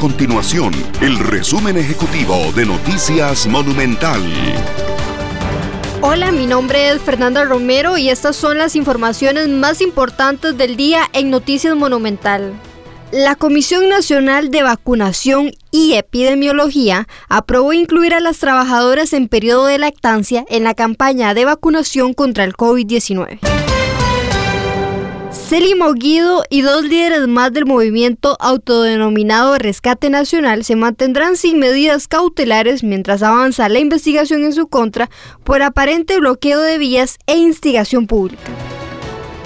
continuación el resumen ejecutivo de Noticias Monumental. Hola, mi nombre es Fernanda Romero y estas son las informaciones más importantes del día en Noticias Monumental. La Comisión Nacional de Vacunación y Epidemiología aprobó incluir a las trabajadoras en periodo de lactancia en la campaña de vacunación contra el COVID-19. Celimo Guido y dos líderes más del movimiento autodenominado Rescate Nacional se mantendrán sin medidas cautelares mientras avanza la investigación en su contra por aparente bloqueo de vías e instigación pública.